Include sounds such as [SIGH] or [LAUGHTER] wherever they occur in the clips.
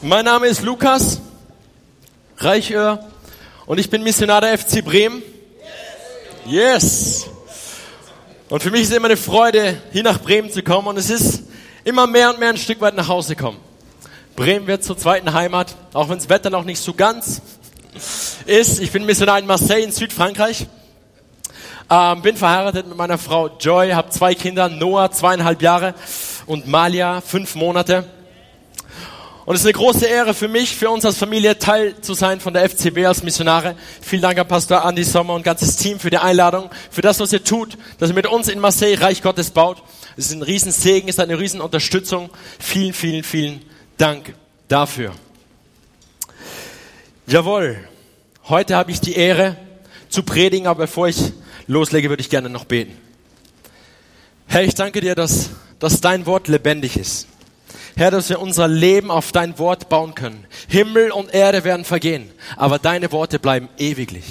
Mein Name ist Lukas Reichöhr und ich bin Missionar der FC Bremen. Yes! Und für mich ist immer eine Freude, hier nach Bremen zu kommen und es ist immer mehr und mehr ein Stück weit nach Hause kommen. Bremen wird zur zweiten Heimat, auch wenn das Wetter noch nicht so ganz ist. Ich bin Missionar in Marseille in Südfrankreich. Ähm, bin verheiratet mit meiner Frau Joy, habe zwei Kinder, Noah zweieinhalb Jahre und Malia fünf Monate. Und es ist eine große Ehre für mich, für uns als Familie Teil zu sein von der FCB als Missionare. Vielen Dank an Pastor Andy Sommer und ganzes Team für die Einladung, für das, was ihr tut, dass ihr mit uns in Marseille Reich Gottes baut. Es ist ein Riesensegen, es ist eine Riesenunterstützung. Vielen, vielen, vielen Dank dafür. Jawohl, heute habe ich die Ehre zu predigen, aber bevor ich loslege, würde ich gerne noch beten. Herr, ich danke dir, dass, dass dein Wort lebendig ist. Herr, dass wir unser Leben auf dein Wort bauen können. Himmel und Erde werden vergehen, aber deine Worte bleiben ewiglich.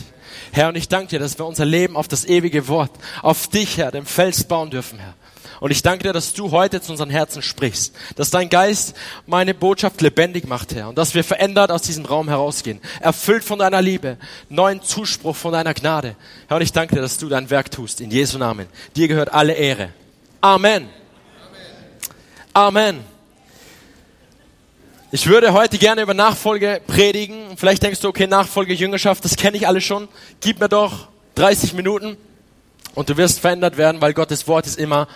Herr, und ich danke dir, dass wir unser Leben auf das ewige Wort, auf dich, Herr, dem Fels bauen dürfen, Herr. Und ich danke dir, dass du heute zu unseren Herzen sprichst, dass dein Geist meine Botschaft lebendig macht, Herr, und dass wir verändert aus diesem Raum herausgehen, erfüllt von deiner Liebe, neuen Zuspruch von deiner Gnade. Herr, und ich danke dir, dass du dein Werk tust, in Jesu Namen. Dir gehört alle Ehre. Amen. Amen. Amen. Ich würde heute gerne über Nachfolge predigen. Vielleicht denkst du, okay, Nachfolge, Jüngerschaft, das kenne ich alle schon. Gib mir doch 30 Minuten und du wirst verändert werden, weil Gottes Wort ist immer,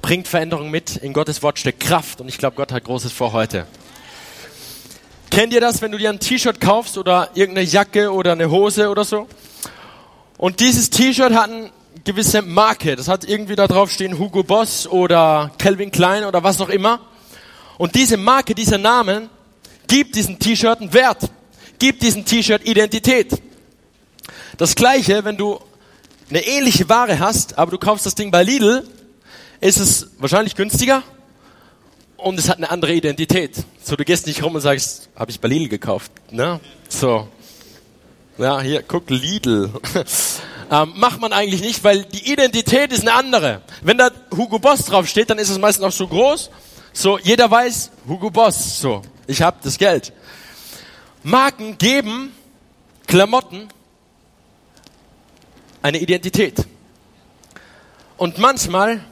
bringt Veränderung mit. In Gottes Wort steckt Kraft und ich glaube, Gott hat Großes vor heute. Kennt ihr das, wenn du dir ein T-Shirt kaufst oder irgendeine Jacke oder eine Hose oder so? Und dieses T-Shirt hat eine gewisse Marke. Das hat irgendwie da drauf stehen Hugo Boss oder Calvin Klein oder was auch immer. Und diese Marke, dieser Name gibt diesem T-Shirt einen Wert, gibt diesem T-Shirt Identität. Das gleiche, wenn du eine ähnliche Ware hast, aber du kaufst das Ding bei Lidl, ist es wahrscheinlich günstiger und es hat eine andere Identität. So, du gehst nicht rum und sagst, habe ich bei Lidl gekauft, ne? So, ja, hier, guck Lidl. [LAUGHS] ähm, macht man eigentlich nicht, weil die Identität ist eine andere. Wenn da Hugo Boss draufsteht, dann ist es meistens auch so groß so, jeder weiß, Hugo Boss, so, ich habe das Geld. Marken geben Klamotten eine Identität. Und manchmal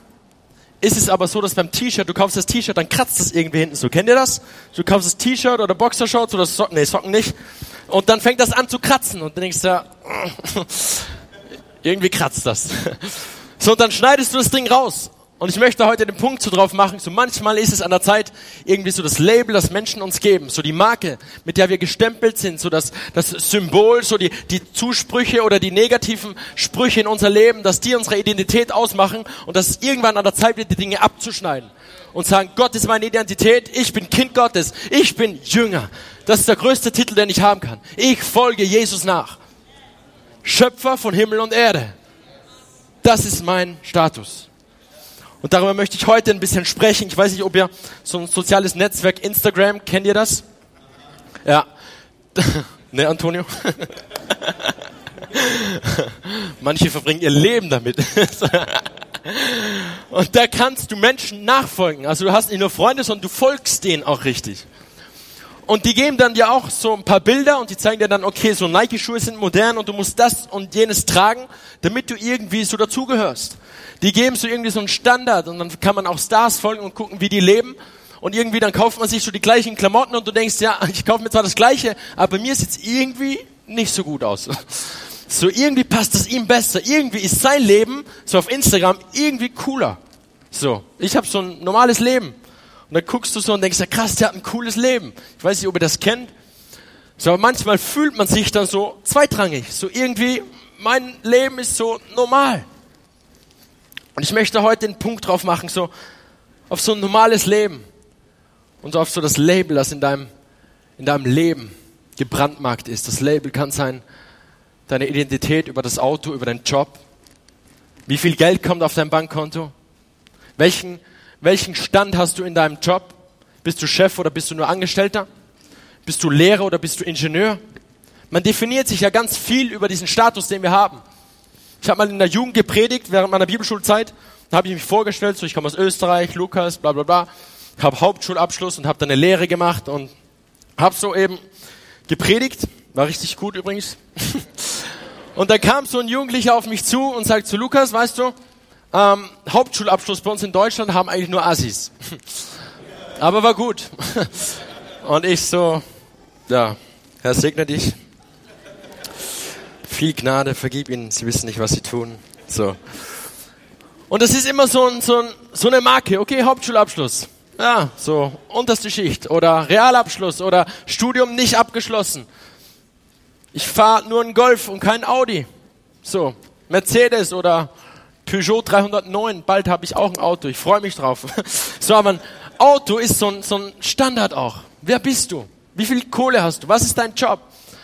ist es aber so, dass beim T-Shirt, du kaufst das T-Shirt, dann kratzt es irgendwie hinten so. Kennt ihr das? Du kaufst das T-Shirt oder Boxershorts oder Socken, nee, Socken nicht. Und dann fängt das an zu kratzen und dann denkst du, [LAUGHS] irgendwie kratzt das. [LAUGHS] So, und dann schneidest du das Ding raus und ich möchte heute den Punkt so drauf machen, so manchmal ist es an der Zeit, irgendwie so das Label, das Menschen uns geben, so die Marke, mit der wir gestempelt sind, so das, das Symbol, so die, die Zusprüche oder die negativen Sprüche in unser Leben, dass die unsere Identität ausmachen und dass es irgendwann an der Zeit wird, die Dinge abzuschneiden und sagen, Gott ist meine Identität, ich bin Kind Gottes, ich bin Jünger. Das ist der größte Titel, den ich haben kann. Ich folge Jesus nach. Schöpfer von Himmel und Erde. Das ist mein Status. Und darüber möchte ich heute ein bisschen sprechen. Ich weiß nicht, ob ihr so ein soziales Netzwerk Instagram, kennt ihr das? Ja. [LAUGHS] ne, Antonio? [LAUGHS] Manche verbringen ihr Leben damit. [LAUGHS] Und da kannst du Menschen nachfolgen. Also du hast nicht nur Freunde, sondern du folgst denen auch richtig. Und die geben dann dir auch so ein paar Bilder und die zeigen dir dann, okay, so Nike-Schuhe sind modern und du musst das und jenes tragen, damit du irgendwie so dazugehörst. Die geben so irgendwie so einen Standard und dann kann man auch Stars folgen und gucken, wie die leben. Und irgendwie dann kauft man sich so die gleichen Klamotten und du denkst, ja, [LAUGHS] ich kaufe mir zwar das Gleiche, aber bei mir sieht es irgendwie nicht so gut aus. [LAUGHS] So irgendwie passt es ihm besser. Irgendwie ist sein Leben so auf Instagram irgendwie cooler. So, ich habe so ein normales Leben. Und dann guckst du so und denkst, ja krass, der hat ein cooles Leben. Ich weiß nicht, ob ihr das kennt. So, aber manchmal fühlt man sich dann so zweitrangig. So irgendwie, mein Leben ist so normal. Und ich möchte heute den Punkt drauf machen, so auf so ein normales Leben und so auf so das Label, das in deinem, in deinem Leben gebrandmarkt ist. Das Label kann sein deine Identität über das Auto, über deinen Job. Wie viel Geld kommt auf dein Bankkonto? Welchen, welchen Stand hast du in deinem Job? Bist du Chef oder bist du nur Angestellter? Bist du Lehrer oder bist du Ingenieur? Man definiert sich ja ganz viel über diesen Status, den wir haben. Ich habe mal in der Jugend gepredigt während meiner Bibelschulzeit. Da habe ich mich vorgestellt, so ich komme aus Österreich, Lukas, bla bla bla. Habe Hauptschulabschluss und habe dann eine Lehre gemacht und Hab so eben gepredigt, war richtig gut übrigens. [LAUGHS] Und dann kam so ein Jugendlicher auf mich zu und sagt zu Lukas, weißt du, ähm, Hauptschulabschluss bei uns in Deutschland haben eigentlich nur Assis. [LAUGHS] Aber war gut. [LAUGHS] Und ich so, ja, Herr segne dich. Viel Gnade, vergib ihnen, sie wissen nicht, was sie tun. So. Und das ist immer so, ein, so, ein, so eine Marke, okay, Hauptschulabschluss. Ja, so unterste Schicht oder Realabschluss oder Studium nicht abgeschlossen. Ich fahre nur einen Golf und kein Audi. So, Mercedes oder Peugeot 309, bald habe ich auch ein Auto, ich freue mich drauf. [LAUGHS] So, aber ein Auto ist so ein, so ein Standard auch. Wer bist du? Wie viel Kohle hast du? Was ist dein Job?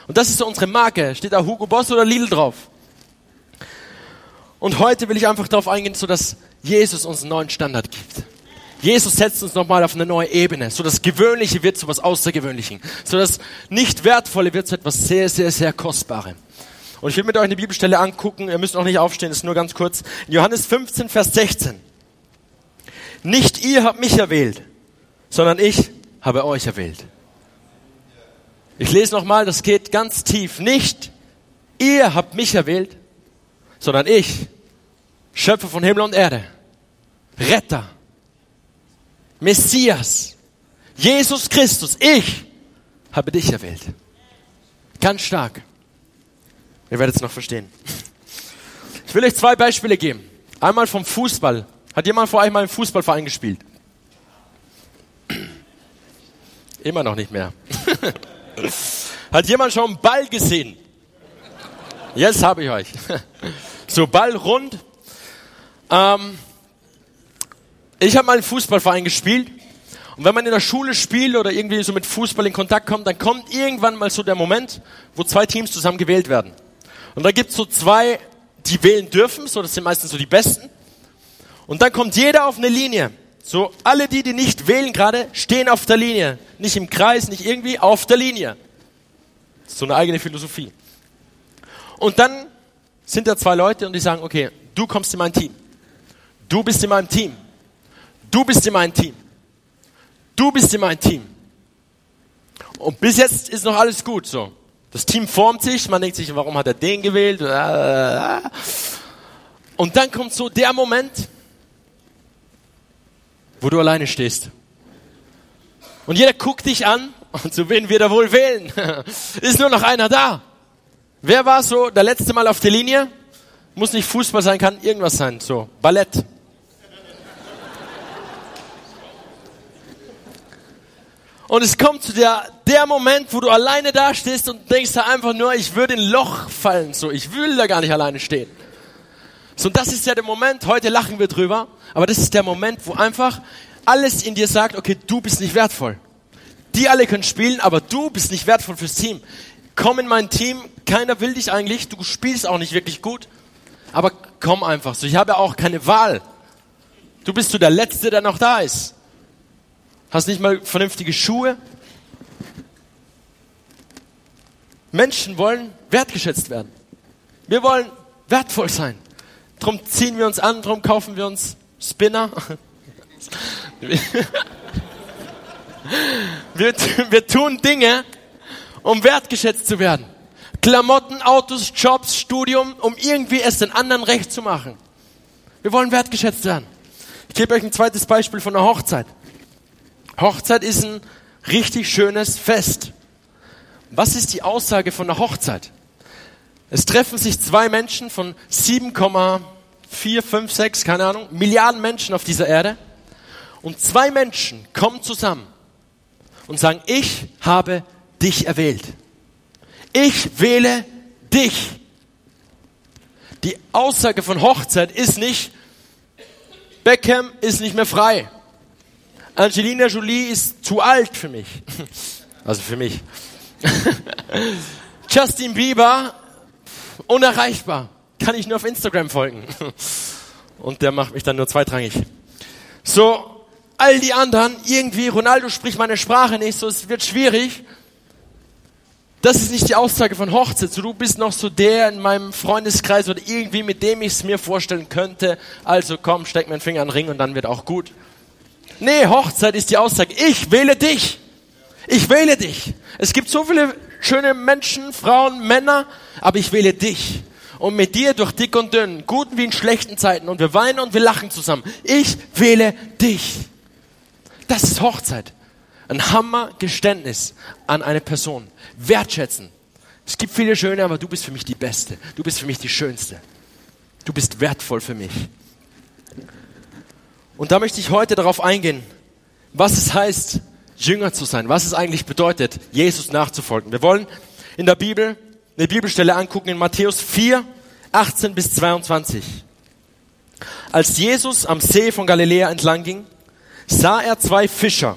Und das ist so unsere Marke. Steht da Hugo Boss oder Lidl drauf? Und heute will ich einfach darauf eingehen, so dass Jesus uns einen neuen Standard gibt. Jesus setzt uns nochmal auf eine neue Ebene. So das Gewöhnliche wird zu was Außergewöhnlichen. So das nicht Wertvolle wird zu etwas sehr, sehr, sehr Kostbarem. Und ich will mit euch eine Bibelstelle angucken. Ihr müsst noch nicht aufstehen, ist nur ganz kurz. In Johannes 15, Vers 16. Nicht ihr habt mich erwählt, sondern ich habe euch erwählt. Ich lese nochmal, das geht ganz tief. Nicht ihr habt mich erwählt, sondern ich, Schöpfer von Himmel und Erde, Retter, Messias, Jesus Christus, ich habe dich erwählt. Ganz stark. Ihr werdet es noch verstehen. Ich will euch zwei Beispiele geben. Einmal vom Fußball. Hat jemand vor euch mal im Fußballverein gespielt? Immer noch nicht mehr. [LAUGHS] [LAUGHS] Hat jemand schon einen Ball gesehen? Jetzt habe ich euch. [LAUGHS] So Ball rund. Ähm, ich habe mal einen Fußballverein gespielt. Und wenn man in der Schule spielt oder irgendwie so mit Fußball in Kontakt kommt, dann kommt irgendwann mal so der Moment, wo zwei Teams zusammen gewählt werden. Und da gibt's so zwei, die wählen dürfen, so das sind meistens so die Besten. Und dann kommt jeder auf eine Linie. So alle die, die nicht wählen gerade, stehen auf der Linie. Nicht im Kreis, nicht irgendwie, auf der Linie. So eine eigene Philosophie. Und dann sind da zwei Leute und die sagen, okay, du kommst in mein Team. Du bist in meinem Team. Du bist in meinem Team. Du bist in meinem Team. Und bis jetzt ist noch alles gut so. Das Team formt sich, man denkt sich, warum hat er den gewählt? Und dann kommt so der Moment, wo du alleine stehst. Und jeder guckt dich an und zu wen wir da wohl wählen? [LAUGHS] Ist nur noch einer da. Wer war so der letzte Mal auf der Linie? Muss nicht Fußball sein, kann irgendwas sein. So, Ballett. Und es kommt zu der, der Moment, wo du alleine da stehst und denkst da einfach nur, ich würde in ein Loch fallen. So, ich will da gar nicht alleine stehen. So, und das ist ja der Moment, heute lachen wir drüber, aber das ist der Moment, wo einfach alles in dir sagt, okay, du bist nicht wertvoll. Die alle können spielen, aber du bist nicht wertvoll fürs Team. Komm in mein Team, keiner will dich eigentlich, du spielst auch nicht wirklich gut, aber komm einfach so. Ich habe ja auch keine Wahl. Du bist so der Letzte, der noch da ist hast nicht mal vernünftige Schuhe. Menschen wollen wertgeschätzt werden. Wir wollen wertvoll sein. Drum ziehen wir uns an, drum kaufen wir uns Spinner. wir, wir tun Dinge, um wertgeschätzt zu werden. Klamotten, Autos, Jobs, Studium, um irgendwie es den anderen recht zu machen. Wir wollen wertgeschätzt werden. Ich gebe euch ein zweites Beispiel von der Hochzeit. Hochzeit ist ein richtig schönes Fest. Was ist die Aussage von der Hochzeit? Es treffen sich zwei Menschen von 7,4, 5, 6, keine Ahnung, Milliarden Menschen auf dieser Erde. Und zwei Menschen kommen zusammen und sagen, ich habe dich erwählt. Ich wähle dich. Die Aussage von Hochzeit ist nicht, Beckham ist nicht mehr frei. Angelina Jolie ist zu alt für mich. [LAUGHS] Also für mich. [LAUGHS] Justin Bieber, unerreichbar. Kann ich nur auf Instagram folgen. [LAUGHS] Und der macht mich dann nur zweitrangig. So, all die anderen, irgendwie, Ronaldo spricht meine Sprache nicht, so es wird schwierig. Das ist nicht die Aussage von Hochzeit. So, du bist noch so der in meinem Freundeskreis oder irgendwie, mit dem ich es mir vorstellen könnte. Also komm, steck meinen Finger an den Ring und dann wird auch gut. Nee, Hochzeit ist die Aussage, ich wähle dich. Ich wähle dich. Es gibt so viele schöne Menschen, Frauen, Männer, aber ich wähle dich. Und mit dir durch dick und dünn, guten wie in schlechten Zeiten. Und wir weinen und wir lachen zusammen. Ich wähle dich. Das ist Hochzeit. Ein Hammergeständnis an eine Person. Wertschätzen. Es gibt viele schöne, aber du bist für mich die Beste. Du bist für mich die Schönste. Du bist wertvoll für mich. Und da möchte ich heute darauf eingehen, was es heißt, Jünger zu sein, was es eigentlich bedeutet, Jesus nachzufolgen. Wir wollen in der Bibel eine Bibelstelle angucken in Matthäus 4, 18 bis 22. Als Jesus am See von Galiläa entlang ging, sah er zwei Fischer,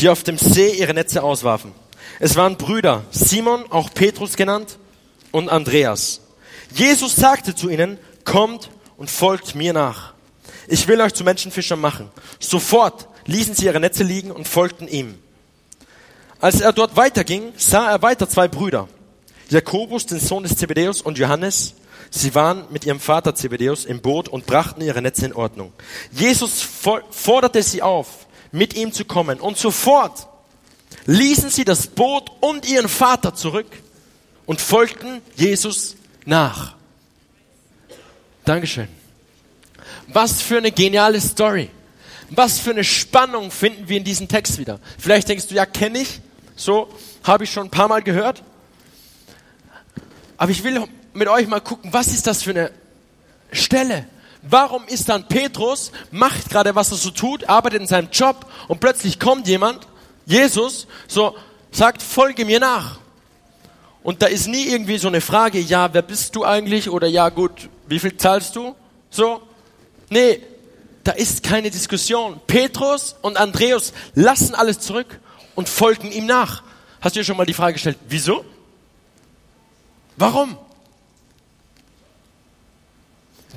die auf dem See ihre Netze auswarfen. Es waren Brüder, Simon, auch Petrus genannt, und Andreas. Jesus sagte zu ihnen, kommt und folgt mir nach. Ich will euch zu Menschenfischern machen. Sofort ließen sie ihre Netze liegen und folgten ihm. Als er dort weiterging, sah er weiter zwei Brüder. Jakobus, den Sohn des Zebedäus, und Johannes. Sie waren mit ihrem Vater Zebedäus im Boot und brachten ihre Netze in Ordnung. Jesus forderte sie auf, mit ihm zu kommen. Und sofort ließen sie das Boot und ihren Vater zurück und folgten Jesus nach. Dankeschön. Was für eine geniale Story. Was für eine Spannung finden wir in diesem Text wieder. Vielleicht denkst du, ja, kenne ich. So habe ich schon ein paar Mal gehört. Aber ich will mit euch mal gucken, was ist das für eine Stelle? Warum ist dann Petrus, macht gerade was er so tut, arbeitet in seinem Job und plötzlich kommt jemand, Jesus, so sagt, folge mir nach. Und da ist nie irgendwie so eine Frage, ja, wer bist du eigentlich? Oder ja, gut, wie viel zahlst du? So. Nee, da ist keine Diskussion. Petrus und Andreas lassen alles zurück und folgen ihm nach. Hast du dir schon mal die Frage gestellt, wieso? Warum?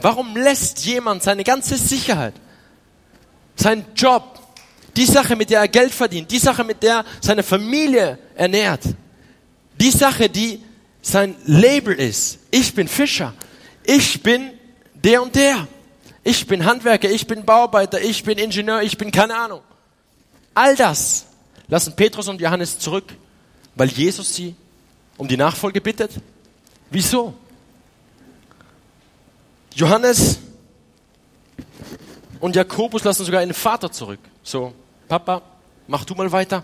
Warum lässt jemand seine ganze Sicherheit, seinen Job, die Sache, mit der er Geld verdient, die Sache, mit der seine Familie ernährt, die Sache, die sein Label ist, ich bin Fischer, ich bin der und der. Ich bin Handwerker, ich bin Bauarbeiter, ich bin Ingenieur, ich bin keine Ahnung. All das lassen Petrus und Johannes zurück, weil Jesus sie um die Nachfolge bittet. Wieso? Johannes und Jakobus lassen sogar einen Vater zurück. So, Papa, mach du mal weiter.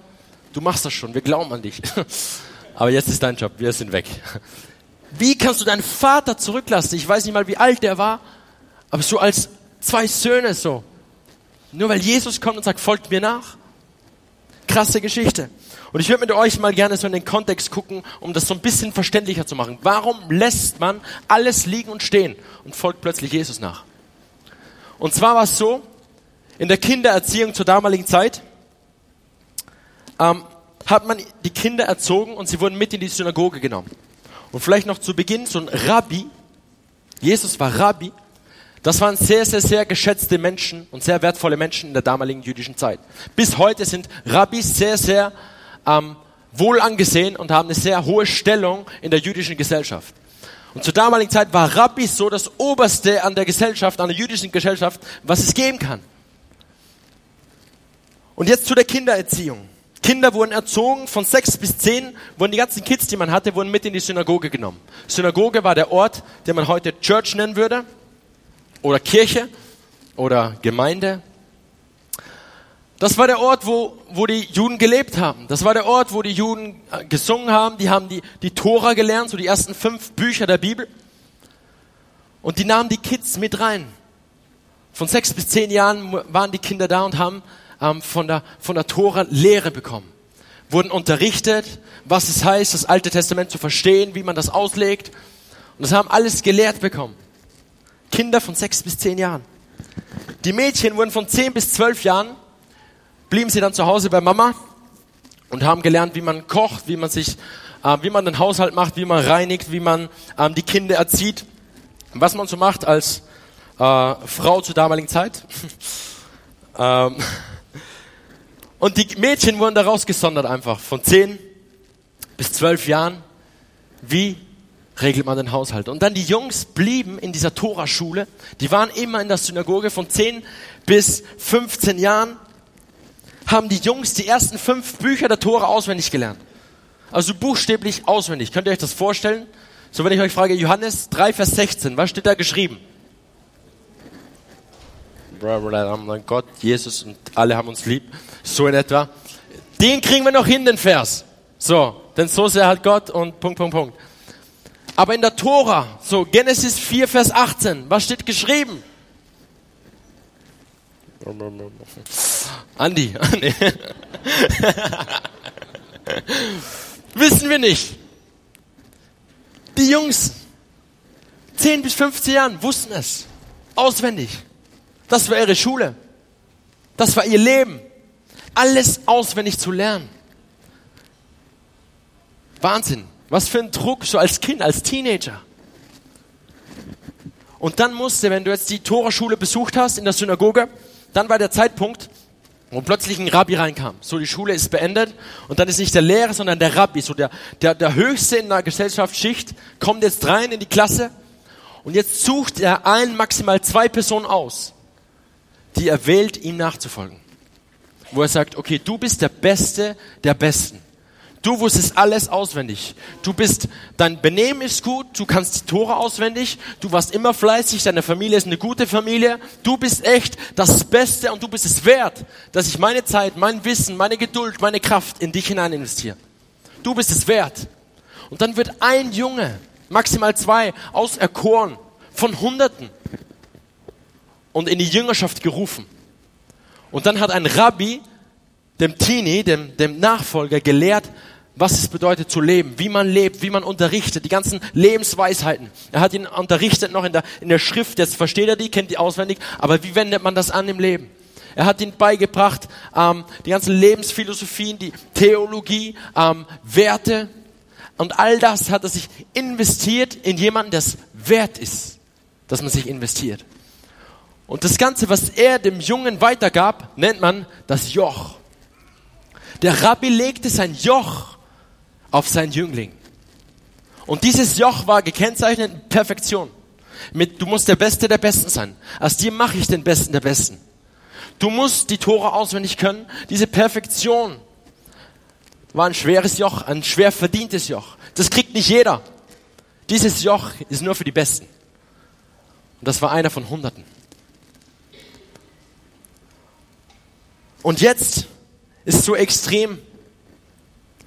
Du machst das schon, wir glauben an dich. [LAUGHS] Aber jetzt ist dein Job, wir sind weg. Wie kannst du deinen Vater zurücklassen? Ich weiß nicht mal, wie alt der war, aber so als zwei Söhne so. Nur weil Jesus kommt und sagt, folgt mir nach. Krasse Geschichte. Und ich würde mit euch mal gerne so in den Kontext gucken, um das so ein bisschen verständlicher zu machen. Warum lässt man alles liegen und stehen und folgt plötzlich Jesus nach? Und zwar war es so, in der Kindererziehung zur damaligen Zeit ähm, hat man die Kinder erzogen und sie wurden mit in die Synagoge genommen. Und vielleicht noch zu Beginn so ein Rabbi, Jesus war Rabbi, das waren sehr, sehr, sehr geschätzte Menschen und sehr wertvolle Menschen in der damaligen jüdischen Zeit. Bis heute sind Rabbis sehr, sehr ähm, wohl angesehen und haben eine sehr hohe Stellung in der jüdischen Gesellschaft. Und zur damaligen Zeit war Rabbi so das Oberste an der Gesellschaft, an der jüdischen Gesellschaft, was es geben kann. Und jetzt zu der Kindererziehung. Kinder wurden erzogen, von sechs bis zehn wurden die ganzen Kids, die man hatte, wurden mit in die Synagoge genommen. Synagoge war der Ort, den man heute Church nennen würde oder Kirche oder Gemeinde. Das war der Ort, wo, wo die Juden gelebt haben. Das war der Ort, wo die Juden äh, gesungen haben. Die haben die, die Tora gelernt, so die ersten fünf Bücher der Bibel. Und die nahmen die Kids mit rein. Von sechs bis zehn Jahren waren die Kinder da und haben ähm, von, der, von der Tora Lehre bekommen. Wurden unterrichtet, was es heißt, das Alte Testament zu verstehen, wie man das auslegt. Und das haben alles gelehrt bekommen. Kinder von sechs bis zehn Jahren. Die Mädchen wurden von zehn bis zwölf Jahren, blieben sie dann zu Hause bei Mama und haben gelernt, wie man kocht, wie man sich, äh, wie man den Haushalt macht, wie man reinigt, wie man ähm, die Kinder erzieht, was man so macht als äh, Frau zur damaligen Zeit. [LAUGHS] ähm, und die Mädchen wurden daraus gesondert einfach von zehn bis zwölf Jahren. Wie regelt man den Haushalt. Und dann die Jungs blieben in dieser Toraschule. Die waren immer in der Synagoge von 10 bis 15 Jahren. Haben die Jungs die ersten fünf Bücher der Tora auswendig gelernt. Also buchstäblich auswendig. Könnt ihr euch das vorstellen? So, wenn ich euch frage, Johannes 3, Vers 16, was steht da geschrieben? Gott, Jesus und alle haben uns lieb. So in etwa. Den kriegen wir noch hin, den Vers. So, denn so sehr hat Gott und Punkt, Punkt, Punkt. Aber in der Tora, so Genesis 4, Vers 18, was steht geschrieben? Andi. [LAUGHS] [LAUGHS] Wissen wir nicht. Die Jungs, 10 bis 15 Jahren, wussten es. Auswendig. Das war ihre Schule. Das war ihr Leben. Alles auswendig zu lernen. Wahnsinn. Was für ein Druck, so als Kind, als Teenager. Und dann musste, wenn du jetzt die Toraschule besucht hast in der Synagoge, dann war der Zeitpunkt, wo plötzlich ein Rabbi reinkam. So, die Schule ist beendet und dann ist nicht der Lehrer, sondern der Rabbi, so der, der, der Höchste in der Gesellschaftsschicht, kommt jetzt rein in die Klasse und jetzt sucht er ein, maximal zwei Personen aus, die er wählt, ihm nachzufolgen. Wo er sagt, okay, du bist der Beste der Besten. Du wusstest alles auswendig. Du bist, dein Benehmen ist gut, du kannst die Tore auswendig, du warst immer fleißig, deine Familie ist eine gute Familie, du bist echt das Beste und du bist es wert, dass ich meine Zeit, mein Wissen, meine Geduld, meine Kraft in dich hinein investiere. Du bist es wert. Und dann wird ein Junge, maximal zwei, auserkoren von Hunderten und in die Jüngerschaft gerufen. Und dann hat ein Rabbi dem Teenie, dem, dem Nachfolger gelehrt, was es bedeutet zu leben, wie man lebt, wie man unterrichtet, die ganzen Lebensweisheiten. Er hat ihn unterrichtet noch in der, in der Schrift, jetzt versteht er die, kennt die auswendig, aber wie wendet man das an im Leben? Er hat ihn beigebracht, ähm, die ganzen Lebensphilosophien, die Theologie, ähm, Werte und all das hat er sich investiert in jemanden, der es wert ist, dass man sich investiert. Und das Ganze, was er dem Jungen weitergab, nennt man das Joch. Der Rabbi legte sein Joch auf seinen Jüngling. Und dieses Joch war gekennzeichnet mit Perfektion. Mit, du musst der Beste der Besten sein. Aus dir mache ich den Besten der Besten. Du musst die Tore auswendig können. Diese Perfektion war ein schweres Joch, ein schwer verdientes Joch. Das kriegt nicht jeder. Dieses Joch ist nur für die Besten. Und das war einer von Hunderten. Und jetzt ist so extrem,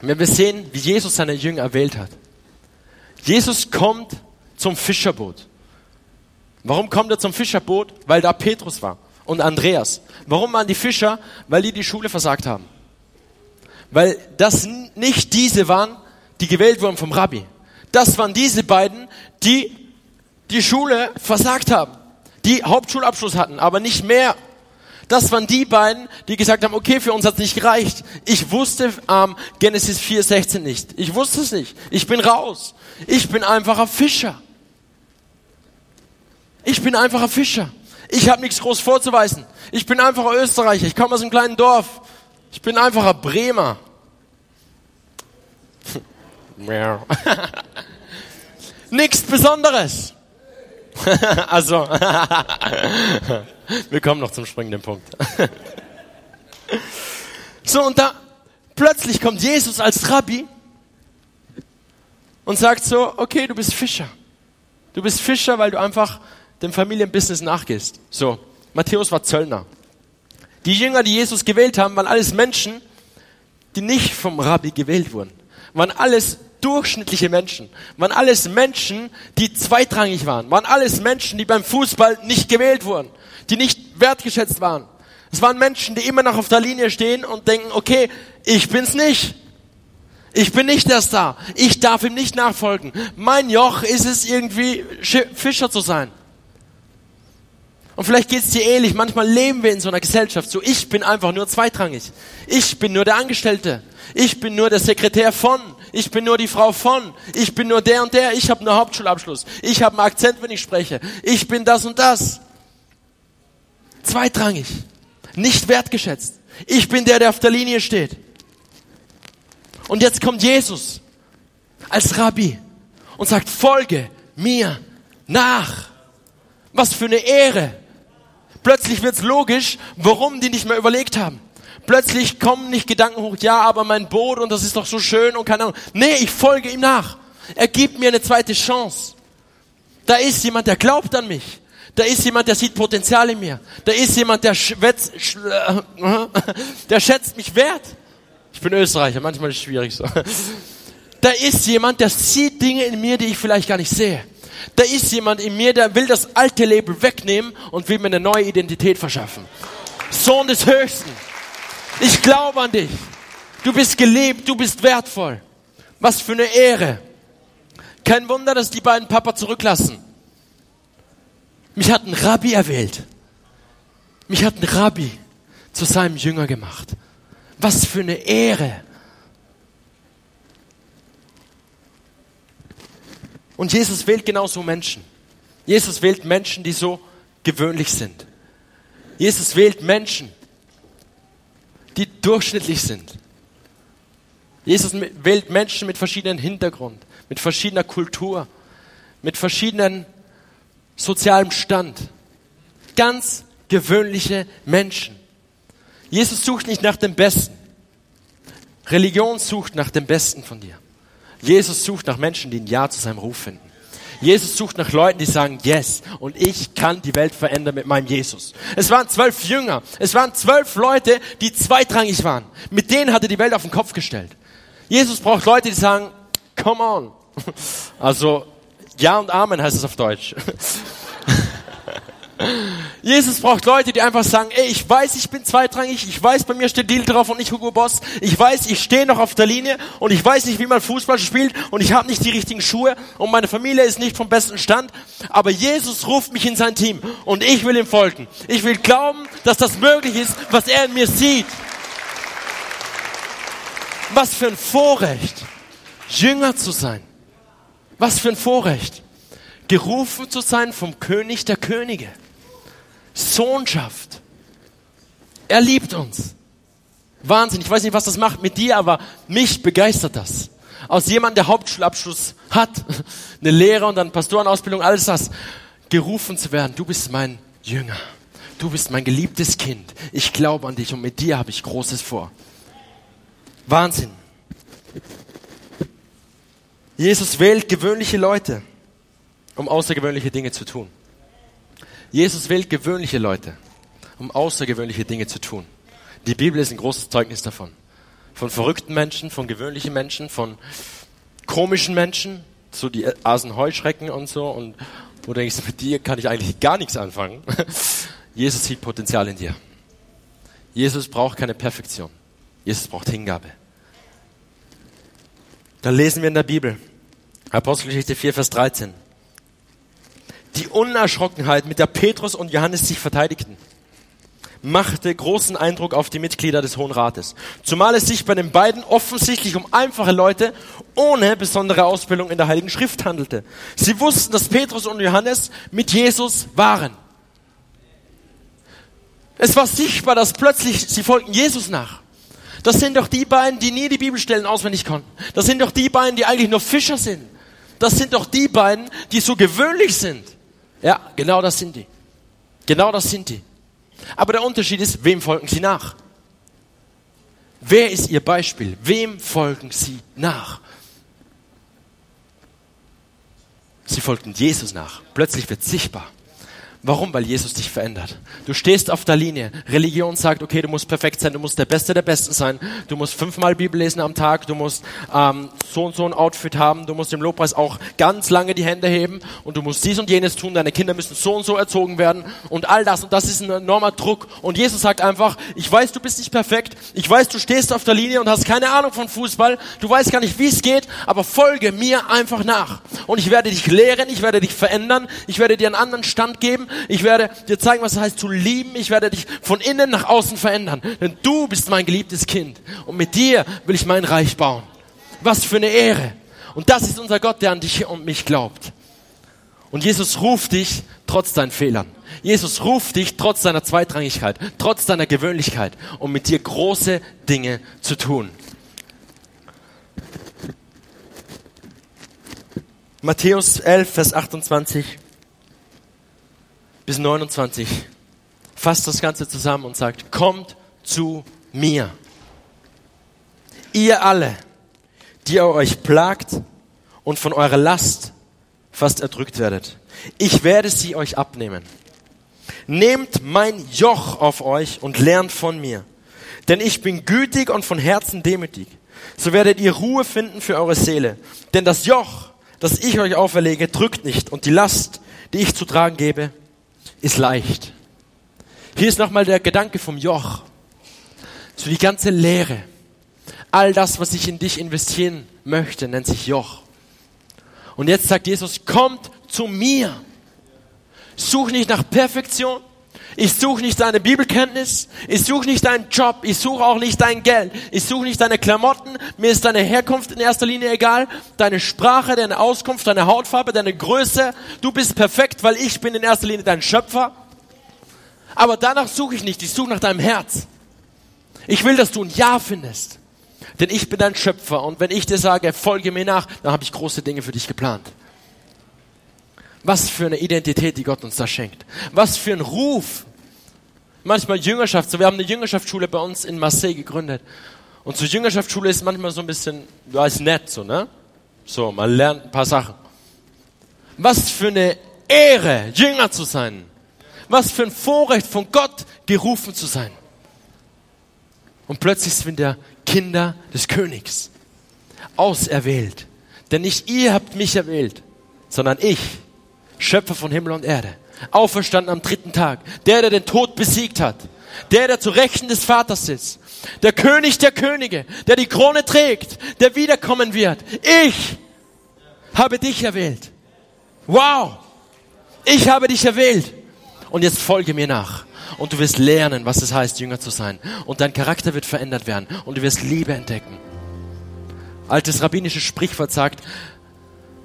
wenn wir sehen, wie Jesus seine Jünger erwählt hat. Jesus kommt zum Fischerboot. Warum kommt er zum Fischerboot? Weil da Petrus war und Andreas. Warum waren die Fischer? Weil die die Schule versagt haben. Weil das nicht diese waren, die gewählt wurden vom Rabbi. Das waren diese beiden, die die Schule versagt haben. Die Hauptschulabschluss hatten, aber nicht mehr das waren die beiden, die gesagt haben, okay, für uns hat es nicht gereicht. Ich wusste ähm, Genesis 4,16 nicht. Ich wusste es nicht. Ich bin raus. Ich bin einfacher Fischer. Ich bin einfacher Fischer. Ich habe nichts groß vorzuweisen. Ich bin einfacher Österreicher. Ich komme aus einem kleinen Dorf. Ich bin einfacher Bremer. [LAUGHS] [LAUGHS] Nichts Besonderes. [LAUGHS] also, [LAUGHS] wir kommen noch zum springenden Punkt. so, und da plötzlich kommt Jesus als Rabbi und sagt so, okay, du bist Fischer. Du bist Fischer, weil du einfach dem Familienbusiness nachgehst. So, Matthäus war Zöllner. Die Jünger, die Jesus gewählt haben, waren alles Menschen, die nicht vom Rabbi gewählt wurden. Waren alles durchschnittliche Menschen, waren alles Menschen, die zweitrangig waren, waren alles Menschen, die beim Fußball nicht gewählt wurden, die nicht wertgeschätzt waren. Es waren Menschen, die immer noch auf der Linie stehen und denken, okay, ich bin's nicht. Ich bin nicht der Star. Ich darf ihm nicht nachfolgen. Mein Joch ist es irgendwie, Fischer zu sein. Und vielleicht geht es dir ähnlich. Manchmal leben wir in so einer Gesellschaft so, ich bin einfach nur zweitrangig. Ich bin nur der Angestellte. Ich bin nur der Sekretär von. Ich bin nur die Frau von. Ich bin nur der und der. Ich habe nur Hauptschulabschluss. Ich habe einen Akzent, wenn ich spreche. Ich bin das und das. Zweitrangig. Nicht wertgeschätzt. Ich bin der, der auf der Linie steht. Und jetzt kommt Jesus als Rabbi und sagt, folge mir nach. Was für eine Ehre. Plötzlich wird's logisch, warum die nicht mehr überlegt haben. plötzlich kommen nicht Gedanken hoch, ja, aber mein Boot und das ist doch so schön und keine Ahnung. Nee, ich folge ihm nach. Er gibt mir eine zweite Chance. Da ist jemand, der glaubt an mich. Da ist jemand, der sieht Potenzial in mir. Da ist jemand, der, schwätzt, [LAUGHS] der schätzt mich wert. Ich bin Österreicher, manchmal ist es schwierig so. Da ist jemand, der sieht Dinge in mir, die ich vielleicht gar nicht sehe. Da ist jemand in mir, der will das alte Label wegnehmen und will mir eine neue Identität verschaffen. Sohn des Höchsten. Ich glaube an dich. Du bist geliebt, du bist wertvoll. Was für eine Ehre. Kein Wunder, dass die beiden Papa zurücklassen. Mich hat ein Rabbi erwählt. Mich hat ein Rabbi zu seinem Jünger gemacht. Was für eine Ehre. Und Jesus wählt genauso Menschen. Jesus wählt Menschen, die so gewöhnlich sind. Jesus wählt Menschen, die durchschnittlich sind. Jesus wählt Menschen mit verschiedenen Hintergrund, mit verschiedener Kultur, mit verschiedenen sozialem Stand. Ganz gewöhnliche Menschen. Jesus sucht nicht nach dem Besten. Religion sucht nach dem Besten von dir. Jesus sucht nach Menschen, die ein Ja zu seinem Ruf finden. Jesus sucht nach Leuten, die sagen, yes, und ich kann die Welt verändern mit meinem Jesus. Es waren zwölf Jünger, es waren zwölf Leute, die zweitrangig waren. Mit denen hat er die Welt auf den Kopf gestellt. Jesus braucht Leute, die sagen, come on. [LAUGHS] Also, ja und Amen heißt es auf Deutsch. Jesus braucht Leute, die einfach sagen, ey, ich weiß, ich bin zweitrangig, ich weiß, bei mir steht Deal drauf und nicht Hugo Boss, ich weiß, ich stehe noch auf der Linie und ich weiß nicht, wie man Fußball spielt und ich habe nicht die richtigen Schuhe und meine Familie ist nicht vom besten Stand, aber Jesus ruft mich in sein Team und ich will ihm folgen. Ich will glauben, dass das möglich ist, was er in mir sieht. Was für ein Vorrecht, Jünger zu sein. Was für ein Vorrecht, gerufen zu sein vom König der Könige. Sohnschaft. Er liebt uns. Wahnsinn. Ich weiß nicht, was das macht mit dir, aber mich begeistert das. Aus jemandem, der Hauptschulabschluss hat, [LAUGHS] eine Lehre und dann Pastorenausbildung, alles das, gerufen zu werden. Du bist mein Jünger. Du bist mein geliebtes Kind. Ich glaube an dich und mit dir habe ich Großes vor. Wahnsinn. Jesus wählt gewöhnliche Leute, um außergewöhnliche Dinge zu tun. Jesus wählt gewöhnliche Leute, um außergewöhnliche Dinge zu tun. Die Bibel ist ein großes Zeugnis davon. Von verrückten Menschen, von gewöhnlichen Menschen, von komischen Menschen, so die Asen Heuschrecken und so. Und wo du denkst, mit dir kann ich eigentlich gar nichts anfangen. [LAUGHS] Jesus sieht Potenzial in dir. Jesus braucht keine Perfektion. Jesus braucht Hingabe. Dann lesen wir in der Bibel, Apostelgeschichte 4, Vers 13 die Unerschrockenheit, mit der Petrus und Johannes sich verteidigten, machte großen Eindruck auf die Mitglieder des Hohen Rates. Zumal es sich bei den beiden offensichtlich um einfache Leute ohne besondere Ausbildung in der Heiligen Schrift handelte. Sie wussten, dass Petrus und Johannes mit Jesus waren. Es war sichtbar, dass plötzlich sie folgten Jesus nach. Das sind doch die beiden, die nie die Bibelstellen auswendig konnten. Das sind doch die beiden, die eigentlich nur Fischer sind. Das sind doch die beiden, die so gewöhnlich sind. Ja, genau das sind die. Genau das sind die. Aber der Unterschied ist, wem folgen sie nach? Wer ist ihr Beispiel? Wem folgen sie nach? Sie folgten Jesus nach. Plötzlich wird sichtbar. Warum? Weil Jesus dich verändert. Du stehst auf der Linie. Religion sagt, okay, du musst perfekt sein, du musst der Beste der Besten sein, du musst fünfmal Bibel lesen am Tag, du musst ähm, so und so ein Outfit haben, du musst im Lobpreis auch ganz lange die Hände heben und du musst dies und jenes tun, deine Kinder müssen so und so erzogen werden und all das und das ist ein enormer Druck. Und Jesus sagt einfach, ich weiß, du bist nicht perfekt, ich weiß, du stehst auf der Linie und hast keine Ahnung von Fußball, du weißt gar nicht, wie es geht, aber folge mir einfach nach. Und ich werde dich lehren, ich werde dich verändern, ich werde dir einen anderen Stand geben, ich werde dir zeigen, was es heißt zu lieben. Ich werde dich von innen nach außen verändern. Denn du bist mein geliebtes Kind. Und mit dir will ich mein Reich bauen. Was für eine Ehre. Und das ist unser Gott, der an dich und mich glaubt. Und Jesus ruft dich trotz deinen Fehlern. Jesus ruft dich trotz deiner Zweitrangigkeit, trotz deiner Gewöhnlichkeit, um mit dir große Dinge zu tun. Matthäus 11, Vers 28 bis 29 fasst das Ganze zusammen und sagt, kommt zu mir. Ihr alle, die ihr euch plagt und von eurer Last fast erdrückt werdet. Ich werde sie euch abnehmen. Nehmt mein Joch auf euch und lernt von mir. Denn ich bin gütig und von Herzen demütig. So werdet ihr Ruhe finden für eure Seele. Denn das Joch, das ich euch auferlege, drückt nicht. Und die Last, die ich zu tragen gebe, ist leicht. Hier ist nochmal der Gedanke vom Joch. So die ganze Lehre. All das, was ich in dich investieren möchte, nennt sich Joch. Und jetzt sagt Jesus, kommt zu mir. Such nicht nach Perfektion. Ich suche nicht deine Bibelkenntnis. Ich suche nicht deinen Job. Ich suche auch nicht dein Geld. Ich suche nicht deine Klamotten. Mir ist deine Herkunft in erster Linie egal. Deine Sprache, deine Auskunft, deine Hautfarbe, deine Größe. Du bist perfekt, weil ich bin in erster Linie dein Schöpfer. Aber danach suche ich nicht. Ich suche nach deinem Herz. Ich will, dass du ein Ja findest. Denn ich bin dein Schöpfer. Und wenn ich dir sage, folge mir nach, dann habe ich große Dinge für dich geplant. Was für eine Identität, die Gott uns da schenkt. Was für ein Ruf. Manchmal Jüngerschaft. So, wir haben eine Jüngerschaftsschule bei uns in Marseille gegründet. Und zur Jüngerschaftsschule ist manchmal so ein bisschen, ja, ist nett, so, ne? So, man lernt ein paar Sachen. Was für eine Ehre, Jünger zu sein. Was für ein Vorrecht, von Gott gerufen zu sein. Und plötzlich sind wir Kinder des Königs. Auserwählt. Denn nicht ihr habt mich erwählt, sondern ich Schöpfer von Himmel und Erde, auferstanden am dritten Tag, der, der den Tod besiegt hat, der, der zu Rechten des Vaters sitzt, der König der Könige, der die Krone trägt, der wiederkommen wird. Ich habe dich erwählt. Wow! Ich habe dich erwählt. Und jetzt folge mir nach. Und du wirst lernen, was es heißt, Jünger zu sein. Und dein Charakter wird verändert werden. Und du wirst Liebe entdecken. Altes rabbinisches Sprichwort sagt,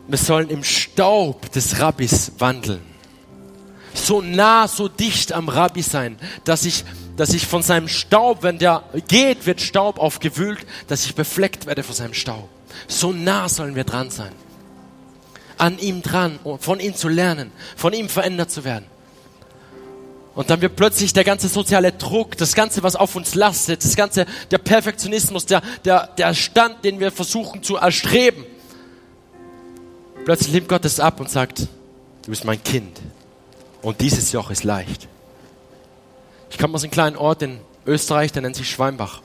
wir sollen im Staub des Rabbis wandeln. So nah, so dicht am Rabbi sein, dass ich, dass ich von seinem Staub, wenn der geht, wird Staub aufgewühlt, dass ich befleckt werde von seinem Staub. So nah sollen wir dran sein. An ihm dran, von ihm zu lernen, von ihm verändert zu werden. Und dann wird plötzlich der ganze soziale Druck, das Ganze, was auf uns lastet, das ganze, der Perfektionismus, der, der, der Stand, den wir versuchen zu erstreben, Plötzlich nimmt Gott es ab und sagt, du bist mein Kind. Und dieses Joch ist leicht. Ich komme aus einem kleinen Ort in Österreich, der nennt sich Schweinbach.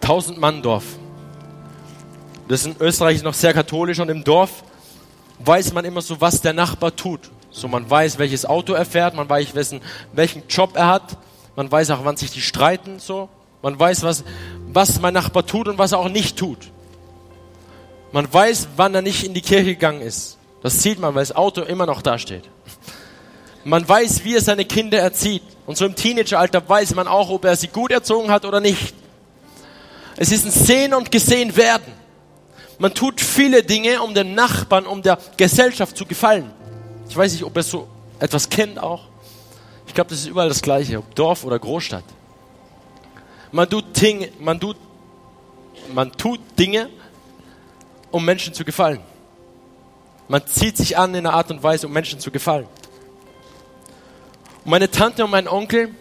Tausend Mann Dorf. Das ist in Österreich noch sehr katholisch und im Dorf weiß man immer so, was der Nachbar tut. So, man weiß, welches Auto er fährt, man weiß, welchen, welchen Job er hat, man weiß auch, wann sich die streiten, so. Man weiß, was, was mein Nachbar tut und was er auch nicht tut. Man weiß, wann er nicht in die Kirche gegangen ist. Das sieht man, weil das Auto immer noch da steht. Man weiß, wie er seine Kinder erzieht. Und so im Teenageralter weiß man auch, ob er sie gut erzogen hat oder nicht. Es ist ein Sehen und Gesehen werden. Man tut viele Dinge, um den Nachbarn, um der Gesellschaft zu gefallen. Ich weiß nicht, ob er so etwas kennt auch. Ich glaube, das ist überall das Gleiche, ob Dorf oder Großstadt. Man tut Dinge, man tut, man tut Dinge, um Menschen zu gefallen. Man zieht sich an in einer Art und Weise, um Menschen zu gefallen. Und meine Tante und mein Onkel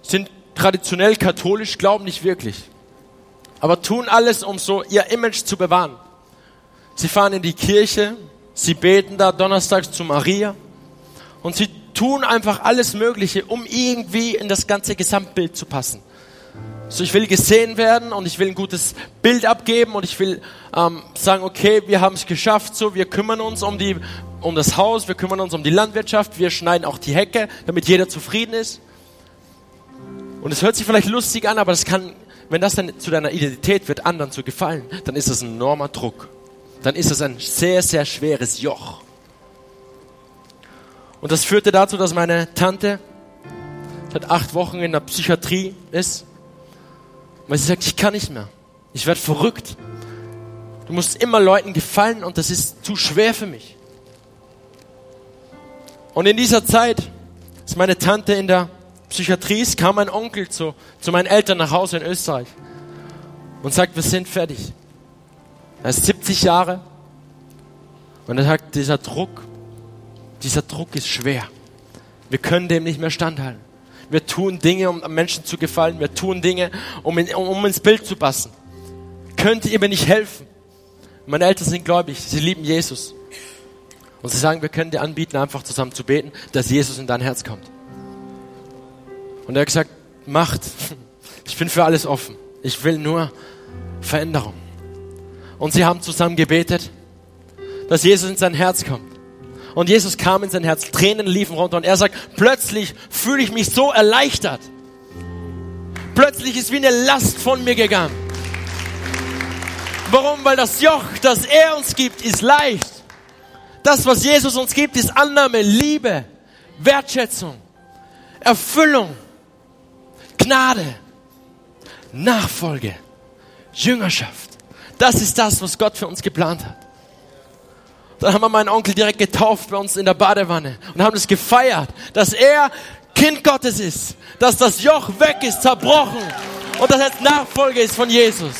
sind traditionell katholisch, glauben nicht wirklich, aber tun alles, um so ihr Image zu bewahren. Sie fahren in die Kirche, sie beten da donnerstags zu Maria und sie tun einfach alles Mögliche, um irgendwie in das ganze Gesamtbild zu passen. So, ich will gesehen werden und ich will ein gutes Bild abgeben und ich will ähm, sagen, okay, wir haben es geschafft, so, wir kümmern uns um die, um das Haus, wir kümmern uns um die Landwirtschaft, wir schneiden auch die Hecke, damit jeder zufrieden ist. Und es hört sich vielleicht lustig an, aber das kann, wenn das dann zu deiner Identität wird, anderen zu gefallen, dann ist das ein enormer Druck. Dann ist das ein sehr, sehr schweres Joch. Und das führte dazu, dass meine Tante seit acht Wochen in der Psychiatrie ist weil sie sagt, ich kann nicht mehr. Ich werde verrückt. Du musst immer Leuten gefallen und das ist zu schwer für mich. Und in dieser Zeit, als meine Tante in der Psychiatrie ist, kam mein Onkel zu, zu meinen Eltern nach Hause in Österreich und sagt, wir sind fertig. Er ist 70 Jahre und er sagt, dieser Druck, dieser Druck ist schwer. Wir können dem nicht mehr standhalten. Wir tun Dinge, um Menschen zu gefallen. Wir tun Dinge, um, in, um ins Bild zu passen. Könnt ihr mir nicht helfen? Meine Eltern sind gläubig. Sie lieben Jesus. Und sie sagen, wir können dir anbieten, einfach zusammen zu beten, dass Jesus in dein Herz kommt. Und er hat gesagt, macht. [LAUGHS] Ich bin für alles offen. Ich will nur Veränderung. Und sie haben zusammen gebetet, dass Jesus in sein Herz kommt. Und Jesus kam in sein Herz, Tränen liefen runter und er sagt, plötzlich fühle ich mich so erleichtert. Plötzlich ist wie eine Last von mir gegangen. Warum? Weil das Joch, das er uns gibt, ist leicht. Das, was Jesus uns gibt, ist Annahme, Liebe, Wertschätzung, Erfüllung, Gnade, Nachfolge, Jüngerschaft. Das ist das, was Gott für uns geplant hat. Dann haben wir meinen Onkel direkt getauft bei uns in der Badewanne und haben es gefeiert, dass er Kind Gottes ist, dass das Joch weg ist, zerbrochen und dass er jetzt Nachfolger ist von Jesus.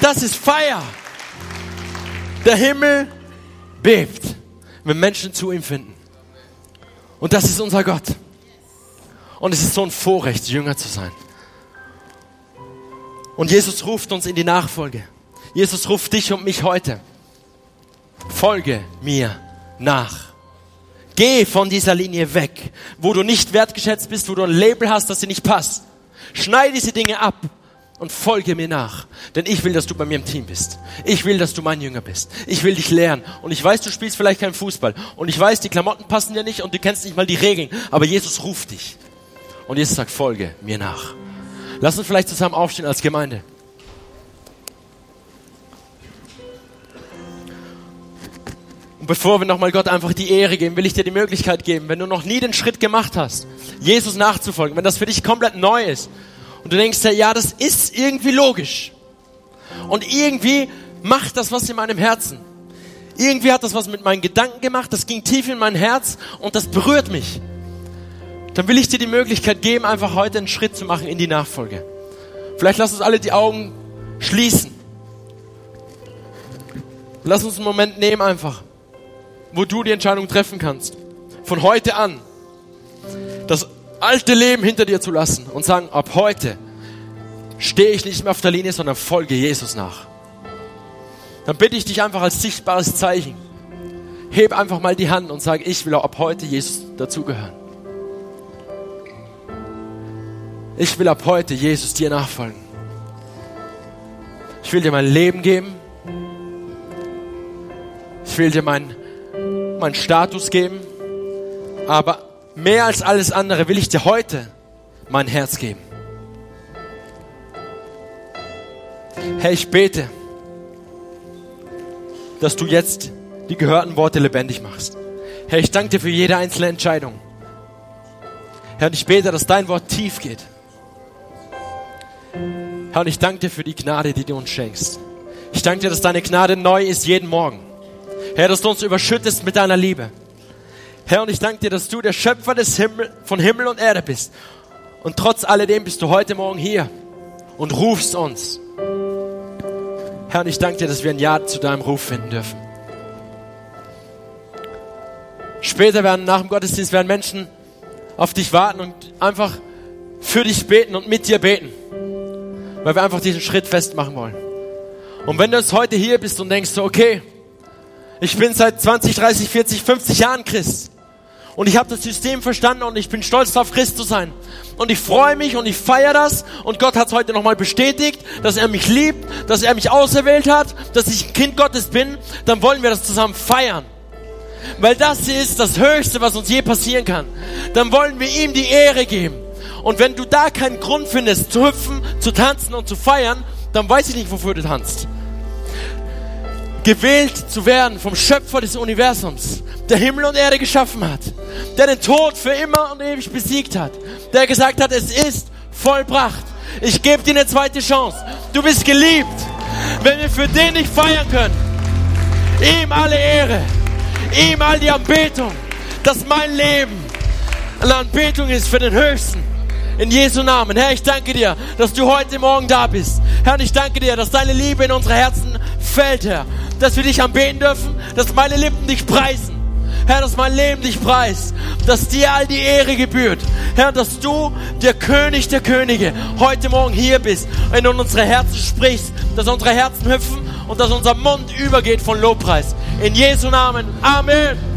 Das ist Feier. Der Himmel bebt, wenn Menschen zu ihm finden. Und das ist unser Gott. Und es ist so ein Vorrecht, Jünger zu sein. Und Jesus ruft uns in die Nachfolge. Jesus ruft dich und mich heute. Folge mir nach. Geh von dieser Linie weg, wo du nicht wertgeschätzt bist, wo du ein Label hast, das dir nicht passt. Schneide diese Dinge ab und folge mir nach. Denn ich will, dass du bei mir im Team bist. Ich will, dass du mein Jünger bist. Ich will dich lernen. Und ich weiß, du spielst vielleicht keinen Fußball. Und ich weiß, die Klamotten passen dir nicht und du kennst nicht mal die Regeln. Aber Jesus ruft dich. Und Jesus sagt, folge mir nach. Lass uns vielleicht zusammen aufstehen als Gemeinde. Und bevor wir nochmal Gott einfach die Ehre geben, will ich dir die Möglichkeit geben, wenn du noch nie den Schritt gemacht hast, Jesus nachzufolgen, wenn das für dich komplett neu ist, und du denkst ja, das ist irgendwie logisch. Und irgendwie macht das was in meinem Herzen. Irgendwie hat das was mit meinen Gedanken gemacht, das ging tief in mein Herz und das berührt mich. Dann will ich dir die Möglichkeit geben, einfach heute einen Schritt zu machen in die Nachfolge. Vielleicht lass uns alle die Augen schließen. Lass uns einen Moment nehmen einfach, wo du die Entscheidung treffen kannst. Von heute an. Das alte Leben hinter dir zu lassen und sagen, ab heute stehe ich nicht mehr auf der Linie, sondern folge Jesus nach. Dann bitte ich dich einfach als sichtbares Zeichen. Heb einfach mal die Hand und sag, ich will auch ab heute Jesus dazugehören. Ich will ab heute Jesus dir nachfolgen. Ich will dir mein Leben geben. Ich will dir mein Status geben. Aber mehr als alles andere will ich dir heute mein Herz geben. Herr, ich bete, dass du jetzt die gehörten Worte lebendig machst. Herr, ich danke dir für jede einzelne Entscheidung. Herr, und ich bete, dass dein Wort tief geht. Herr, und ich danke dir für die Gnade, die du uns schenkst. Ich danke dir, dass deine Gnade neu ist jeden Morgen. Herr, dass du uns überschüttest mit deiner Liebe. Herr, und ich danke dir, dass du der Schöpfer des Himmel, von Himmel und Erde bist. Und trotz alledem bist du heute Morgen hier und rufst uns. Herr, und ich danke dir, dass wir ein Ja zu deinem Ruf finden dürfen. Später werden, nach dem Gottesdienst, werden Menschen auf dich warten und einfach für dich beten und mit dir beten. Weil wir einfach diesen Schritt festmachen wollen. Und wenn du jetzt heute hier bist und denkst so, okay, ich bin seit 20, 30, 40, 50 Jahren Christ. Und ich habe das System verstanden und ich bin stolz darauf, Christ zu sein. Und ich freue mich und ich feiere das. Und Gott hat es heute nochmal bestätigt, dass er mich liebt, dass er mich auserwählt hat, dass ich ein Kind Gottes bin. Dann wollen wir das zusammen feiern. Weil das ist das Höchste, was uns je passieren kann. Dann wollen wir ihm die Ehre geben. Und wenn du da keinen Grund findest, zu hüpfen, zu tanzen und zu feiern, dann weiß ich nicht, wofür du tanzt gewählt zu werden vom Schöpfer des Universums, der Himmel und Erde geschaffen hat, der den Tod für immer und ewig besiegt hat, der gesagt hat, es ist vollbracht. Ich gebe dir eine zweite Chance. Du bist geliebt. Wenn wir für den nicht feiern können, ihm alle Ehre, ihm all die Anbetung, dass mein Leben eine Anbetung ist für den Höchsten. In Jesu Namen. Herr, ich danke dir, dass du heute Morgen da bist. Herr, ich danke dir, dass deine Liebe in unsere Herzen fällt, Herr. Dass wir dich anbeten dürfen, dass meine Lippen dich preisen. Herr, dass mein Leben dich preist, dass dir all die Ehre gebührt. Herr, dass du, der König der Könige, heute Morgen hier bist und in unsere Herzen sprichst, dass unsere Herzen hüpfen und dass unser Mund übergeht von Lobpreis. In Jesu Namen. Amen.